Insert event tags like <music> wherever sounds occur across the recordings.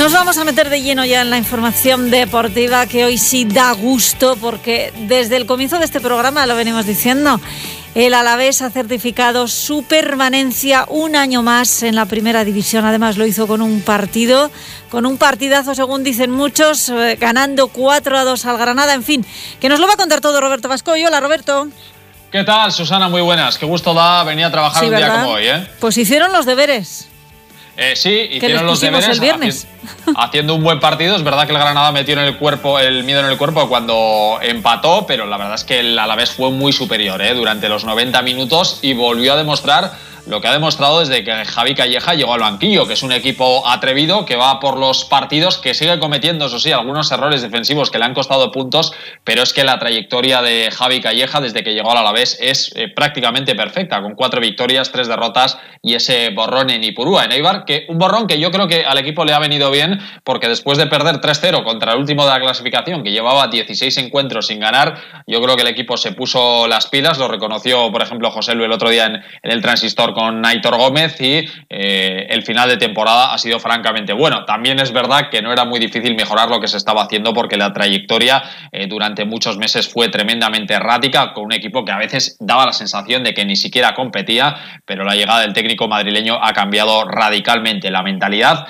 Nos vamos a meter de lleno ya en la información deportiva que hoy sí da gusto porque desde el comienzo de este programa lo venimos diciendo. El Alavés ha certificado su permanencia un año más en la primera división. Además lo hizo con un partido, con un partidazo según dicen muchos, eh, ganando 4 a 2 al Granada. En fin, que nos lo va a contar todo Roberto Vasco. Hola Roberto. ¿Qué tal, Susana? Muy buenas. Qué gusto da venir a trabajar un día como hoy, ¿eh? Pues hicieron los deberes. Eh, sí, hicieron los deberes el viernes. Haciendo, un buen partido. Es verdad que el Granada metió en el cuerpo el miedo en el cuerpo cuando empató, pero la verdad es que el Alavés fue muy superior ¿eh? durante los 90 minutos y volvió a demostrar lo que ha demostrado desde que Javi Calleja llegó al banquillo, que es un equipo atrevido que va por los partidos, que sigue cometiendo, eso sí, algunos errores defensivos que le han costado puntos, pero es que la trayectoria de Javi Calleja desde que llegó al Alavés es eh, prácticamente perfecta, con cuatro victorias, tres derrotas y ese borrón en Ipurúa, en Eibar, que un borrón que yo creo que al equipo le ha venido bien, porque después de perder 3-0 contra el último de la clasificación, que llevaba 16 encuentros sin ganar, yo creo que el equipo se puso las pilas, lo reconoció, por ejemplo, José Lu el otro día en, en el transistor con Naitor Gómez y eh, el final de temporada ha sido francamente bueno. También es verdad que no era muy difícil mejorar lo que se estaba haciendo porque la trayectoria eh, durante muchos meses fue tremendamente errática con un equipo que a veces daba la sensación de que ni siquiera competía, pero la llegada del técnico madrileño ha cambiado radicalmente la mentalidad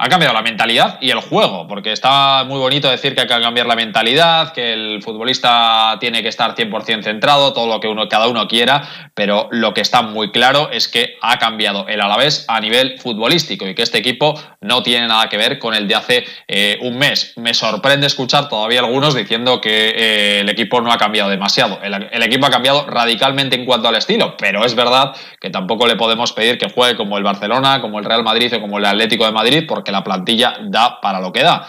ha cambiado la mentalidad y el juego, porque está muy bonito decir que hay que cambiar la mentalidad, que el futbolista tiene que estar 100% centrado, todo lo que cada uno quiera, pero lo que está muy claro es que ha cambiado el Alavés a nivel futbolístico y que este equipo no tiene nada que ver con el de hace eh, un mes. Me sorprende escuchar todavía algunos diciendo que eh, el equipo no ha cambiado demasiado. El, el equipo ha cambiado radicalmente en cuanto al estilo, pero es verdad que tampoco le podemos pedir que juegue como el Barcelona, como el Real Madrid o como el Atlético de Madrid, porque que la plantilla da para lo que da.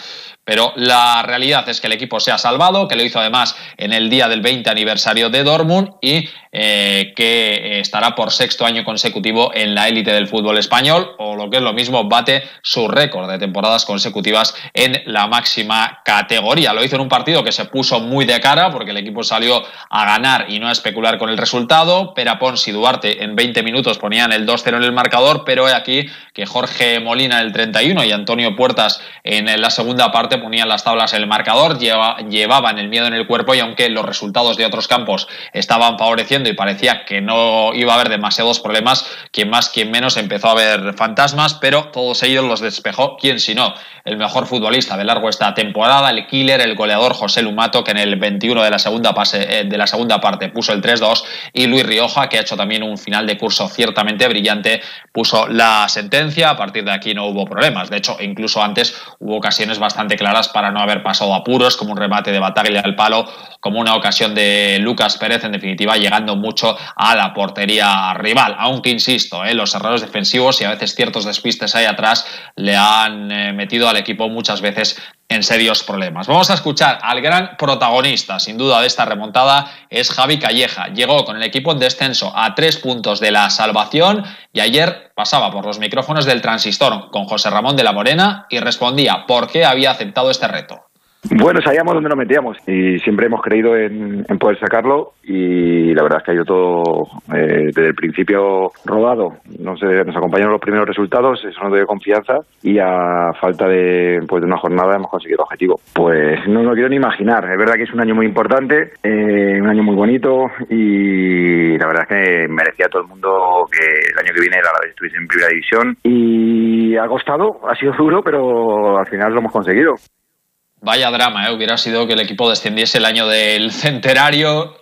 Pero la realidad es que el equipo se ha salvado, que lo hizo además en el día del 20 aniversario de Dortmund y eh, que estará por sexto año consecutivo en la élite del fútbol español, o lo que es lo mismo, bate su récord de temporadas consecutivas en la máxima categoría. Lo hizo en un partido que se puso muy de cara, porque el equipo salió a ganar y no a especular con el resultado. Perapons y Duarte en 20 minutos ponían el 2-0 en el marcador, pero aquí que Jorge Molina en el 31 y Antonio Puertas en la segunda parte ponían las tablas en el marcador, llevaban el miedo en el cuerpo y aunque los resultados de otros campos estaban favoreciendo, y parecía que no iba a haber demasiados problemas, quien más, quien menos empezó a ver fantasmas, pero todos ellos los despejó, quien si no, el mejor futbolista de largo esta temporada, el killer, el goleador José Lumato, que en el 21 de la segunda, pase, eh, de la segunda parte puso el 3-2, y Luis Rioja, que ha hecho también un final de curso ciertamente brillante, puso la sentencia, a partir de aquí no hubo problemas, de hecho incluso antes hubo ocasiones bastante claras para no haber pasado apuros, como un remate de Bataglia al palo, como una ocasión de Lucas Pérez, en definitiva llegando mucho a la portería rival. Aunque insisto, eh, los errores defensivos y a veces ciertos despistes ahí atrás le han eh, metido al equipo muchas veces en serios problemas. Vamos a escuchar al gran protagonista, sin duda, de esta remontada, es Javi Calleja. Llegó con el equipo en descenso a tres puntos de la salvación y ayer pasaba por los micrófonos del transistor con José Ramón de la Morena y respondía por qué había aceptado este reto. Bueno, sabíamos dónde nos metíamos y siempre hemos creído en, poder sacarlo y la verdad es que ha ido todo eh, desde el principio rodado. No sé, nos acompañaron los primeros resultados, eso nos dio confianza y a falta de, pues, de una jornada hemos conseguido el objetivo. Pues no lo quiero ni imaginar. Es verdad que es un año muy importante, eh, un año muy bonito y la verdad es que merecía a todo el mundo que el año que viene la vez estuviese en primera división y ha costado, ha sido duro, pero al final lo hemos conseguido. Vaya drama, ¿eh? hubiera sido que el equipo descendiese el año del centenario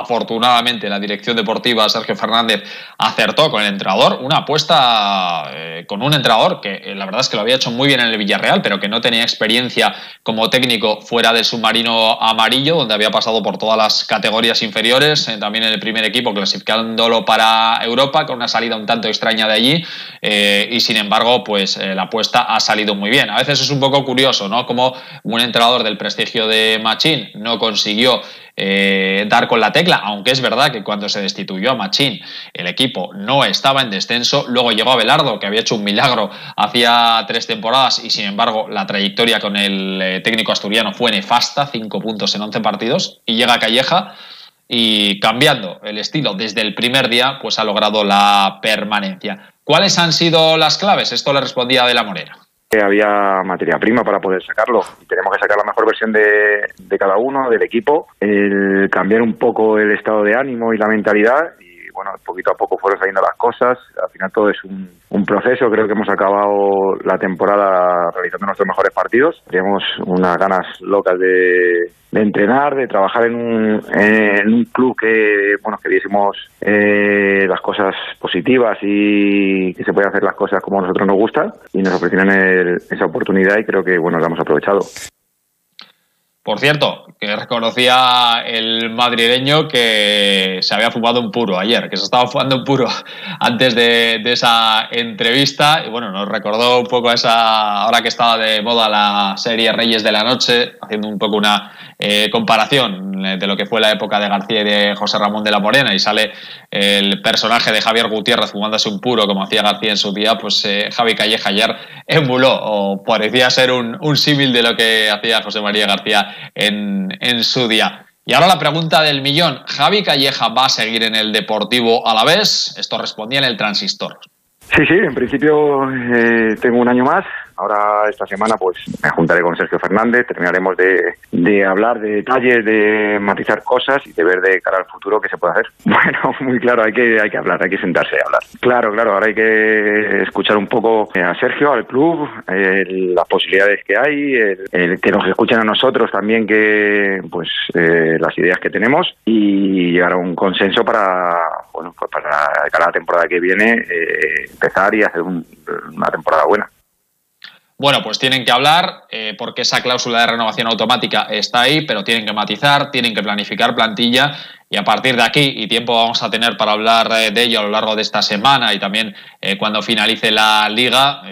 Afortunadamente, la dirección deportiva Sergio Fernández acertó con el entrenador. Una apuesta eh, con un entrenador que eh, la verdad es que lo había hecho muy bien en el Villarreal, pero que no tenía experiencia como técnico fuera del submarino amarillo, donde había pasado por todas las categorías inferiores, eh, también en el primer equipo, clasificándolo para Europa, con una salida un tanto extraña de allí. y sin embargo, pues la apuesta ha salido muy bien. A veces es un poco curioso, ¿no? Como un entrenador del prestigio de Machín no consiguió eh, dar con la tecla, aunque es verdad que cuando se destituyó a Machín el equipo no estaba en descenso, luego llegó a Belardo que había hecho un milagro hacía tres temporadas y sin embargo la trayectoria con el eh, técnico asturiano fue nefasta, cinco puntos en once partidos y llega Calleja y cambiando el estilo desde el primer día pues ha logrado la permanencia. ¿Cuáles han sido las claves? Esto le respondía de la Morera. Que había materia prima para poder sacarlo. Tenemos que sacar la mejor versión de, de cada uno, del equipo, el cambiar un poco el estado de ánimo y la mentalidad bueno, poquito a poco fueron saliendo las cosas. Al final todo es un, proceso. Creo que hemos acabado la temporada realizando nuestros mejores partidos. Teníamos unas ganas locas de, entrenar, de trabajar en un, en un club que, bueno, que viésemos eh, las cosas positivas y que se pueden hacer las cosas como a nosotros nos gustan. Y nos ofrecieron esa oportunidad y creo que, bueno, la hemos aprovechado. Por cierto, que reconocía el madrileño que se había fumado un puro ayer, que se estaba fumando un puro <laughs> antes de, esa entrevista. Y bueno, nos recordó un poco esa, ahora que estaba de moda la serie Reyes de la Noche, haciendo un poco una eh, comparación de lo que fue la época de García y de José Ramón de la Morena y sale el personaje de Javier Gutiérrez fumándose un puro como hacía García en su día, pues eh, Javi Calleja ayer emuló o parecía ser un, un símil de lo que hacía José María García en, en su día. Y ahora la pregunta del millón. ¿Javi Calleja va a seguir en el Deportivo a la vez? Esto respondía en el transistor. Sí, sí, en principio eh, tengo un año más. Ahora esta semana pues me juntaré con Sergio Fernández, terminaremos de, de, hablar de detalles, de matizar cosas y de ver de cara al futuro qué se puede hacer. <laughs> Bueno, muy claro, hay que, hay que hablar, hay que sentarse y hablar. Claro, claro, ahora hay que escuchar un poco a Sergio, al club, las posibilidades que hay, el, que nos escuchen a nosotros también que pues eh, las ideas que tenemos y llegar a un consenso para bueno pues para cada temporada que viene eh, empezar y hacer una temporada buena. Bueno, pues tienen que hablar eh, porque esa cláusula de renovación automática está ahí, pero tienen que matizar, tienen que planificar plantilla y a partir de aquí, y tiempo vamos a tener para hablar eh, de ello a lo largo de esta semana y también eh, cuando finalice la liga,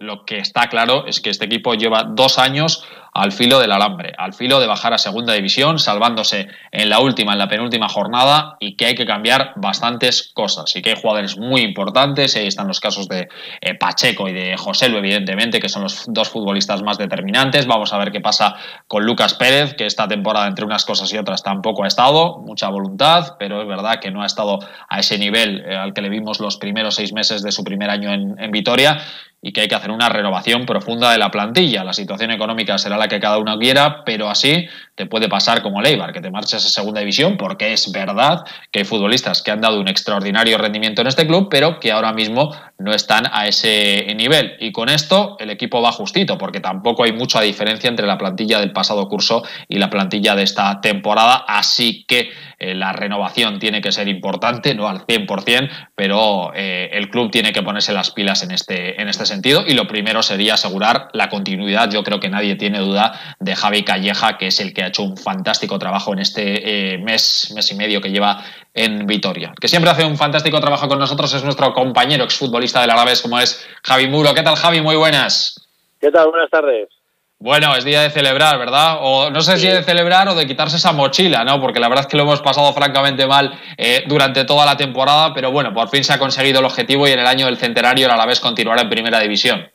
lo que está claro es que este equipo lleva dos años al filo del alambre, al filo de bajar a segunda división, salvándose en la última, en la penúltima jornada y que hay que cambiar bastantes cosas y que hay jugadores muy importantes, ahí están los casos de eh, Pacheco y de José evidentemente, que son los dos futbolistas más determinantes. Vamos a ver qué pasa con Lucas Pérez, que esta temporada entre unas cosas y otras tampoco ha estado, voluntad, pero es verdad que no ha estado a ese nivel eh, al que le vimos los primeros seis meses de su primer año en, en Vitoria y que hay que hacer una renovación profunda de la plantilla. La situación económica será la que cada uno quiera, pero así te puede pasar como Leibar, que te marches a segunda división, porque es verdad que hay futbolistas que han dado un extraordinario rendimiento en este club, pero que ahora mismo no están a ese nivel. Y con esto el equipo va justito, porque tampoco hay mucha diferencia entre la plantilla del pasado curso y la plantilla de esta temporada, así que eh, la renovación tiene que ser importante, no al 100%, pero eh, el club tiene que ponerse las pilas en este, en este sentido y lo primero sería asegurar la continuidad, yo creo que nadie tiene duda, de Javi Calleja, que es el que ha hecho un fantástico trabajo en este eh, mes, mes y medio que lleva en Vitoria. que siempre hace un fantástico trabajo con nosotros es nuestro compañero exfutbolista del Alavés, como es Javi Muro. ¿Qué tal, Javi? Muy buenas. ¿Qué tal? Buenas tardes. Bueno, es día de celebrar, ¿verdad? O no sé si de celebrar o de quitarse esa mochila, ¿no? Porque la verdad es que lo hemos pasado francamente mal eh, durante toda la temporada, pero bueno, por fin se ha conseguido el objetivo y en el año del centenario el Alavés continuará en primera división.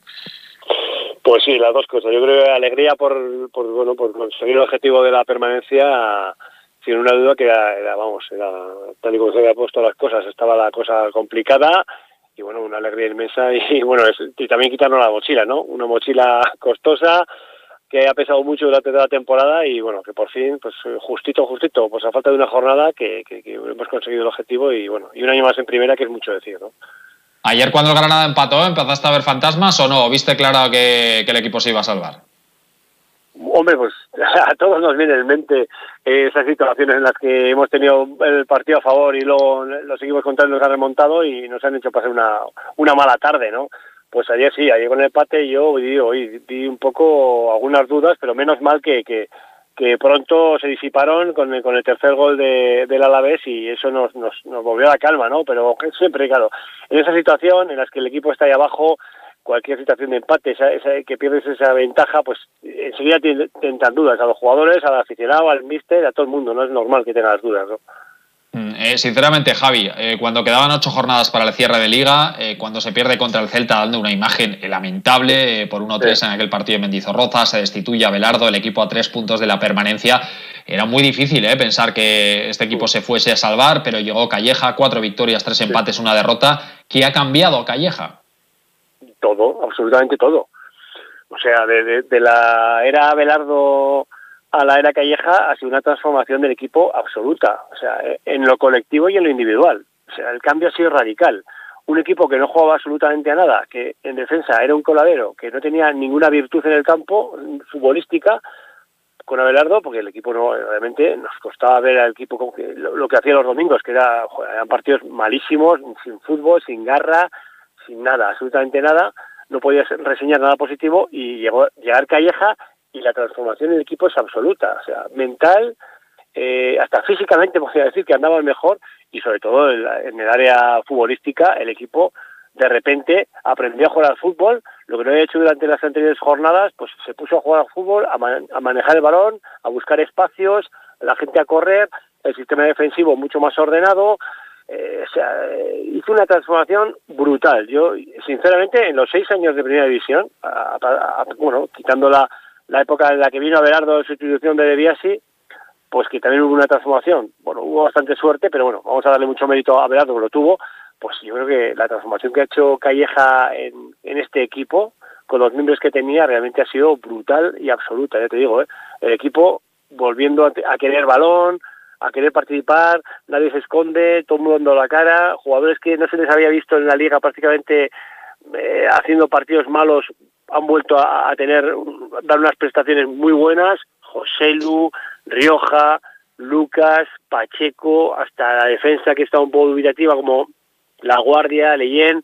Pues sí, las dos cosas. Yo creo que alegría por, por, bueno, por conseguir el objetivo de la permanencia, sin una duda que era, vamos, era tal y como se había puesto las cosas, estaba la cosa complicada y bueno, una alegría inmensa y <laughs> bueno, y también quitarnos la mochila, ¿no? Una mochila costosa que ha pesado mucho durante toda la temporada y bueno, que por fin, pues justito, justito, pues a falta de una jornada que, hemos conseguido el objetivo y bueno, y un año más en primera que es mucho decir, ¿no? Ayer cuando el Granada empató, ¿empezaste a ver fantasmas o no? ¿Viste claro que, el equipo se iba a salvar? Hombre, pues <laughs> a todos nos viene en mente esas situaciones en las que hemos tenido el partido a favor y luego los equipos contrarios nos han remontado y nos han hecho pasar una, una mala tarde, ¿no? Pues ayer sí, ayer con el empate yo vi, vi un poco algunas dudas, pero menos mal que, que, que pronto se disiparon con el, con el tercer gol de, del Alavés y eso nos, nos, nos volvió a la calma, ¿no? Pero siempre, claro, en esa situación en la que el equipo está ahí abajo, cualquier situación de empate, esa, que pierdes esa ventaja, pues enseguida te, tentan dudas a los jugadores, al aficionado, al míster, a todo el mundo, no es normal que tengan las dudas, ¿no? Mm, eh, sinceramente, Javi, eh, cuando quedaban ocho jornadas para el cierre de liga, eh, cuando se pierde contra el Celta dando una imagen lamentable por 1-3 en aquel partido de Mendizorroza, se destituye a Belardo, el equipo a tres puntos de la permanencia, era muy difícil pensar que este equipo se fuese a salvar, pero llegó Calleja, cuatro victorias, tres empates, una derrota. ¿Qué ha cambiado Calleja? Todo, absolutamente todo. O sea, de, de, la era Abelardo a la era Calleja ha sido una transformación del equipo absoluta, o sea, en lo colectivo y en lo individual. O sea, el cambio ha sido radical. Un equipo que no jugaba absolutamente a nada, que en defensa era un coladero, que no tenía ninguna virtud en el campo futbolística, con Abelardo, porque el equipo no, realmente nos costaba ver al equipo como lo, que hacía los domingos, que era, eran partidos malísimos, sin fútbol, sin garra, sin nada, absolutamente nada, no podías reseñar nada positivo y llegó llegar Calleja y la transformación del equipo es absoluta, o sea, mental, eh, hasta físicamente <laughs> podría decir que andaba mejor y sobre todo en, el área futbolística el equipo de repente aprendió a jugar al fútbol, lo que no había hecho durante las anteriores jornadas, pues se puso a jugar al fútbol, a, manejar el balón, a buscar espacios, la gente a correr, el sistema defensivo mucho más ordenado, eh, o sea, eh, hizo una transformación brutal. Yo, sinceramente, en los seis años de primera división, bueno, quitando la, la época en la que vino Abelardo en sustitución de De Biasi, pues que también hubo una transformación. Bueno, hubo bastante suerte, pero bueno, vamos a darle mucho mérito a Abelardo, que lo tuvo. Pues yo creo que la transformación que ha hecho Calleja en, este equipo, con los miembros que tenía, realmente ha sido brutal y absoluta, ya te digo, ¿eh? el equipo volviendo a, querer balón, a querer participar, nadie se esconde, todo el mundo dando la cara, jugadores que no se les había visto en la liga prácticamente eh, haciendo partidos malos han vuelto a, tener, dar unas prestaciones muy buenas, José Lu, Rioja, Lucas, Pacheco, hasta la defensa que está un poco dubitativa como La Guardia, Leyen,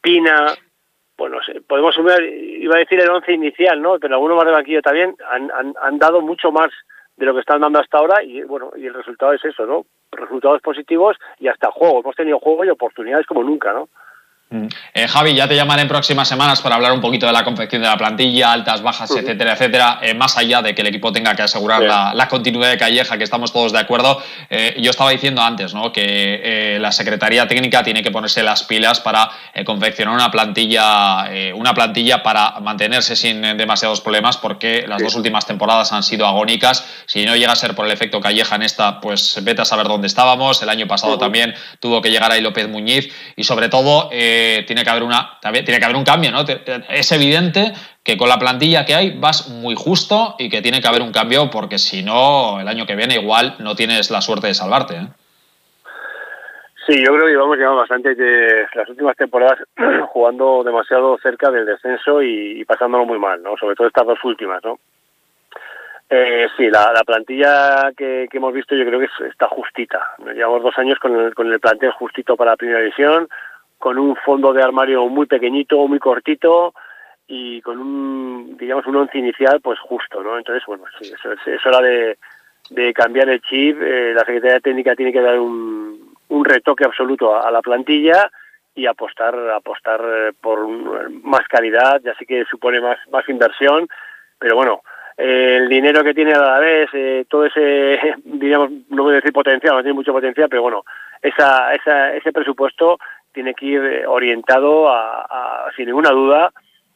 Pina, bueno, podemos sumar, iba a decir el once inicial, ¿no? Pero algunos más de banquillo también han, han, han, dado mucho más de lo que están dando hasta ahora y bueno, y el resultado es eso, ¿no? Resultados positivos y hasta juego. Hemos tenido juego y oportunidades como nunca, ¿no? Mm. Eh, Javi, ya te llamaré en próximas semanas para hablar un poquito de la confección de la plantilla, altas, bajas, etcétera, etcétera. Eh, más allá de que el equipo tenga que asegurar la, continuidad de Calleja, que estamos todos de acuerdo. Eh, yo estaba diciendo antes ¿no? que la Secretaría Técnica tiene que ponerse las pilas para confeccionar una plantilla, una plantilla para mantenerse sin demasiados problemas, porque las dos últimas temporadas han sido agónicas. Si no llega a ser por el efecto Calleja en esta, pues vete a saber dónde estábamos. El año pasado también tuvo que llegar ahí López Muñiz y sobre todo tiene que haber una tiene que haber un cambio, ¿no? Es evidente que con la plantilla que hay vas muy justo y que tiene que haber un cambio porque si no el año que viene igual no tienes la suerte de salvarte. ¿eh? Sí, yo creo que vamos llevando bastante de las últimas temporadas <clears throat> jugando demasiado cerca del descenso y, pasándolo muy mal, ¿no? Sobre todo estas dos últimas, ¿no? Eh, sí, la, plantilla que, hemos visto yo creo que está justita. Llevamos dos años con el, con el plantel justito para la primera división con un fondo de armario muy pequeñito, muy cortito y con un, digamos, un once inicial pues justo, ¿no? Entonces, bueno, sí, eso, es hora de, de cambiar el chip, eh, la Secretaría Técnica tiene que dar un, un retoque absoluto a, la plantilla y apostar apostar eh, por más calidad, ya sí que supone más, más inversión, pero bueno, eh, el dinero que tiene a la vez, todo ese, <laughs> digamos, no voy a decir potencial, no tiene mucho potencial, pero bueno, esa, esa, ese presupuesto tiene que ir eh, orientado a, sin ninguna duda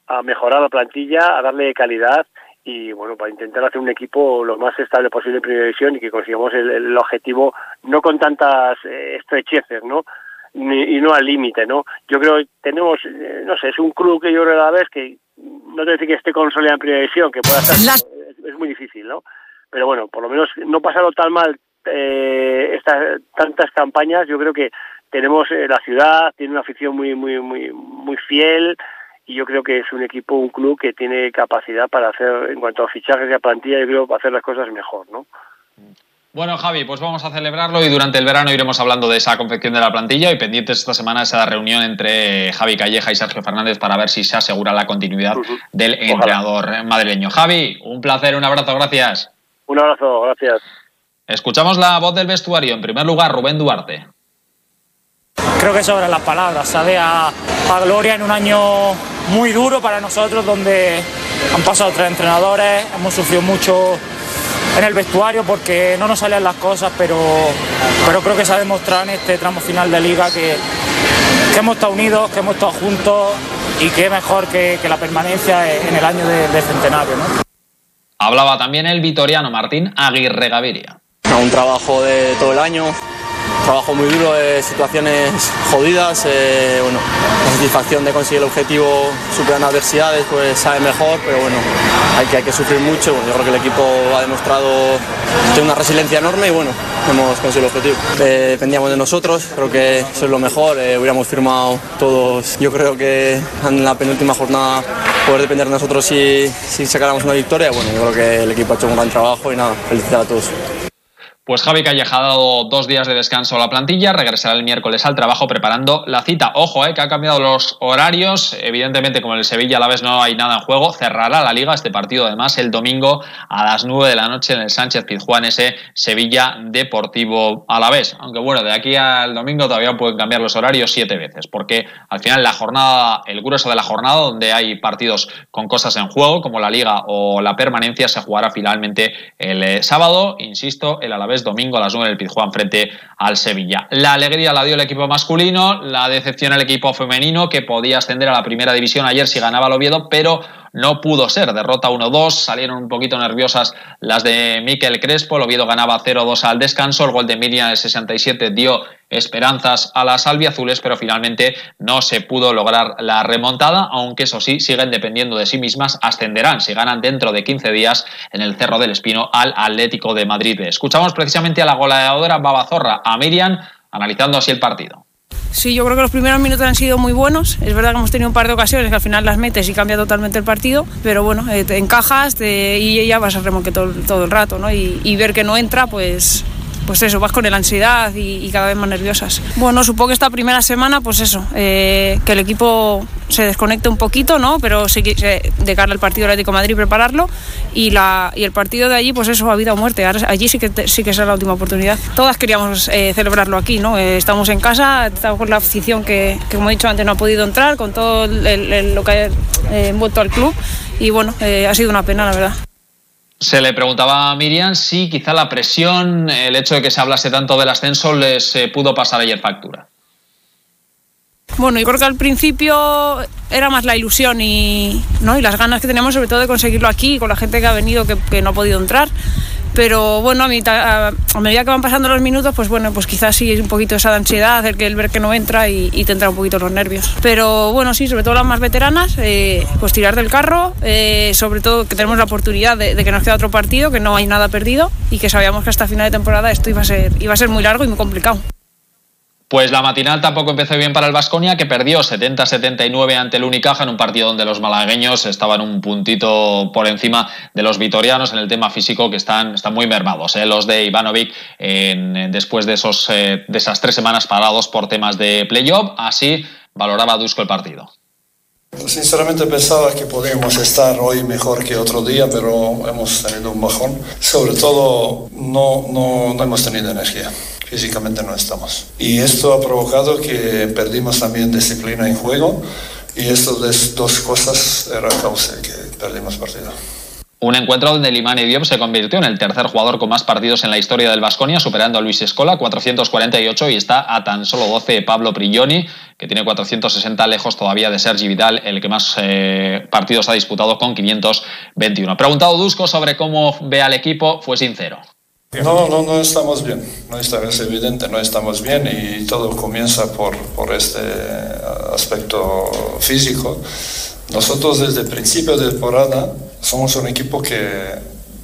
a mejorar la plantilla, a darle calidad y bueno, para intentar hacer un equipo lo más estable posible en primera división y que consigamos el, objetivo no con tantas eh, estrecheces, ¿no? y no al límite, ¿no? Yo creo que tenemos, eh, no sé, es un club que yo creo a la vez que no te decir que esté consolidado en primera división, que pueda estar, es, muy difícil, ¿no? Pero bueno, por lo menos no pasarlo tan mal eh, estas tantas campañas, yo creo que tenemos eh, la ciudad, tiene una afición muy, muy, muy, muy fiel y yo creo que es un equipo, un club que tiene capacidad para hacer, en cuanto a fichajes y a plantilla, yo creo, para hacer las cosas mejor, ¿no? Bueno, Javi, pues vamos a celebrarlo y durante el verano iremos hablando de esa confección de la plantilla y pendientes esta semana esa reunión entre Javi Calleja y Sergio Fernández para ver si se asegura la continuidad del entrenador madrileño. Javi, un placer, un abrazo, gracias. Un abrazo, gracias. Escuchamos la voz del vestuario. En primer lugar, Rubén Duarte creo que sobran las palabras. Sale a, Gloria en un año muy duro para nosotros, donde han pasado tres entrenadores, hemos sufrido mucho en el vestuario porque no nos salían las cosas, pero, pero creo que se ha demostrado en este tramo final de liga que, hemos estado unidos, que hemos estado juntos y que mejor que, la permanencia en el año de, centenario. Hablaba también el vitoriano Martín Aguirre Gaviria. Un trabajo de todo el año, trabajo muy duro, situaciones jodidas, bueno, la satisfacción de conseguir el objetivo superando adversidades, pues sabe mejor, pero bueno, hay que, hay que sufrir mucho. yo creo que el equipo ha demostrado tener una resiliencia enorme y bueno, hemos conseguido el objetivo. dependíamos de nosotros, creo que eso es lo mejor, hubiéramos firmado todos, yo creo que en la penúltima jornada poder depender de nosotros si, si sacáramos una victoria. Bueno, yo creo que el equipo ha hecho un gran trabajo y nada, felicitar a todos. Pues Javi Calleja ha dado dos días de descanso a la plantilla, regresará el miércoles al trabajo preparando la cita. Ojo, eh, que ha cambiado los horarios. Evidentemente, como en el Sevilla a la vez no hay nada en juego, cerrará la liga este partido además el domingo a las 9 de la noche en el Sánchez Pizjuán, ese Sevilla Deportivo a la vez. Aunque bueno, de aquí al domingo todavía pueden cambiar los horarios siete veces, porque al final la jornada, el grueso de la jornada, donde hay partidos con cosas en juego, como la liga o la permanencia, se jugará finalmente el eh, sábado, insisto, el Alavés domingo a las 9 del Pizjuán frente al Sevilla. La alegría la dio el equipo masculino, la decepción el equipo femenino que podía ascender a la primera división ayer si ganaba el Oviedo, pero no pudo ser. Derrota 1-2, salieron un poquito nerviosas las de Miquel Crespo, el ganaba 0-2 al descanso, el gol de Miriam el 67 dio esperanzas a las albiazules, pero finalmente no se pudo lograr la remontada, aunque eso sí, siguen dependiendo de sí mismas, ascenderán si ganan dentro de 15 días en el Cerro del Espino al Atlético de Madrid. Escuchamos precisamente a la goleadora Babazorra, a Miriam, analizando así el partido. Sí, yo creo que los primeros minutos han sido muy buenos. Es verdad que hemos tenido un par de ocasiones que al final las metes y cambia totalmente el partido, pero bueno, eh, te encajas y ya vas a remolque todo, todo el rato, ¿no? Y, y, ver que no entra, pues pues eso, vas con la ansiedad y, cada vez más nerviosas. Bueno, supongo que esta primera semana, pues eso, eh, que el equipo se desconecte un poquito, ¿no? Pero sí que de cara al partido Atlético de Madrid prepararlo y, la, y el partido de allí, pues eso, a vida o muerte. allí sí que, sí que será la última oportunidad. Todas queríamos eh, celebrarlo aquí, ¿no? Eh, estamos en casa, estamos con la afición que, como he dicho antes, no ha podido entrar, con todo lo que ha envuelto al club y bueno, ha sido una pena, la verdad. Se le preguntaba a Miriam si quizá la presión, el hecho de que se hablase tanto del ascenso, les eh, pudo pasar ayer factura. Bueno, yo creo que al principio era más la ilusión y, ¿no? y las ganas que tenemos sobre todo de conseguirlo aquí, con la gente que ha venido que no ha podido entrar pero bueno, a, a, medida que van pasando los minutos, pues bueno, pues quizás sí es un poquito esa ansiedad, el, ver que no entra y, y, te entra un poquito los nervios. Pero bueno, sí, sobre todo las más veteranas, eh, pues tirar del carro, eh, sobre todo que tenemos la oportunidad de, de, que nos queda otro partido, que no hay nada perdido y que sabíamos que hasta final de temporada esto iba a ser, iba a ser muy largo y muy complicado. Pues la matinal tampoco empezó bien para el Vasconia, que perdió 70-79 ante el Unicaja en un partido donde los malagueños estaban un puntito por encima de los vitorianos en el tema físico, que están, están muy mermados. ¿eh? Los de Ivanovic, después de, esos, eh, de esas tres semanas parados por temas de playoff, así valoraba Dusko el partido. Sinceramente pensaba que podíamos estar hoy mejor que otro día, pero hemos tenido un bajón. Sobre todo no, no, no hemos tenido energía físicamente no estamos. Y esto ha provocado que perdimos también disciplina en juego y estas dos cosas era causa que perdimos partido. Un encuentro donde Limani Diop se convirtió en el tercer jugador con más partidos en la historia del Vasconia, superando a Luis Escola, 448, y está a tan solo 12 Pablo Prigioni, que tiene 460 lejos todavía de Sergi Vidal, el que más eh, partidos ha disputado con 521. Preguntado Dusko sobre cómo ve al equipo, fue sincero. No, no, no estamos bien, no está, es evidente, no estamos bien y todo comienza por, por este aspecto físico. Nosotros desde el principio de temporada somos un equipo que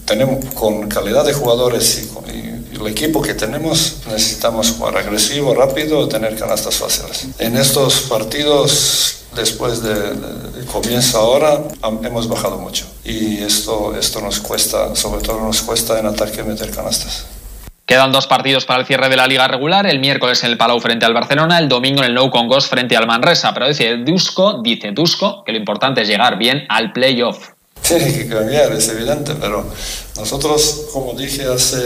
tenemos con calidad de jugadores y, y, el equipo que tenemos necesitamos jugar agresivo, rápido, tener canastas fáciles. En estos partidos después de, de, comienzo ahora hemos bajado mucho y esto, esto nos cuesta, sobre todo nos cuesta en ataque meter canastas. Quedan dos partidos para el cierre de la liga regular, el miércoles en el Palau frente al Barcelona, el domingo en el Nou Congos frente al Manresa, pero dice Dusko, dice Dusko que lo importante es llegar bien al playoff. Tiene que cambiar, es evidente, pero nosotros, como dije hace,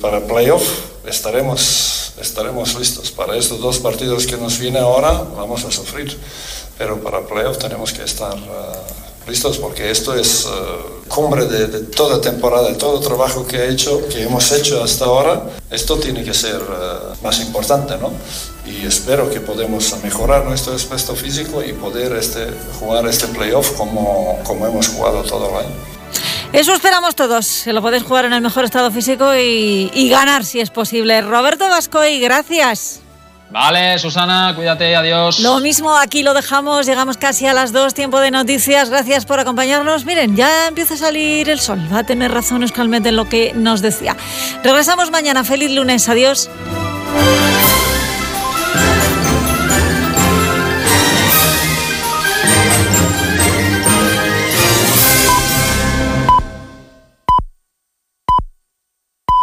para playoff estaremos, estaremos listos. Para estos dos partidos que nos vienen ahora vamos a sufrir, pero para playoff tenemos que estar uh, listos porque esto es uh, cumbre de, de, toda temporada, de todo trabajo que, he hecho, que hemos hecho hasta ahora. Esto tiene que ser uh, más importante, ¿no? y espero que podamos mejorar nuestro aspecto físico y poder este, jugar este playoff como, como hemos jugado todo el año. Eso esperamos todos. Se lo podéis jugar en el mejor estado físico y, y ganar si es posible. Roberto Vascoy, gracias. Vale, Susana, cuídate, adiós. Lo mismo, aquí lo dejamos, llegamos casi a las dos, tiempo de noticias, gracias por acompañarnos. Miren, ya empieza a salir el sol, va a tener razón Euskalmet en lo que nos decía. Regresamos mañana, feliz lunes, adiós.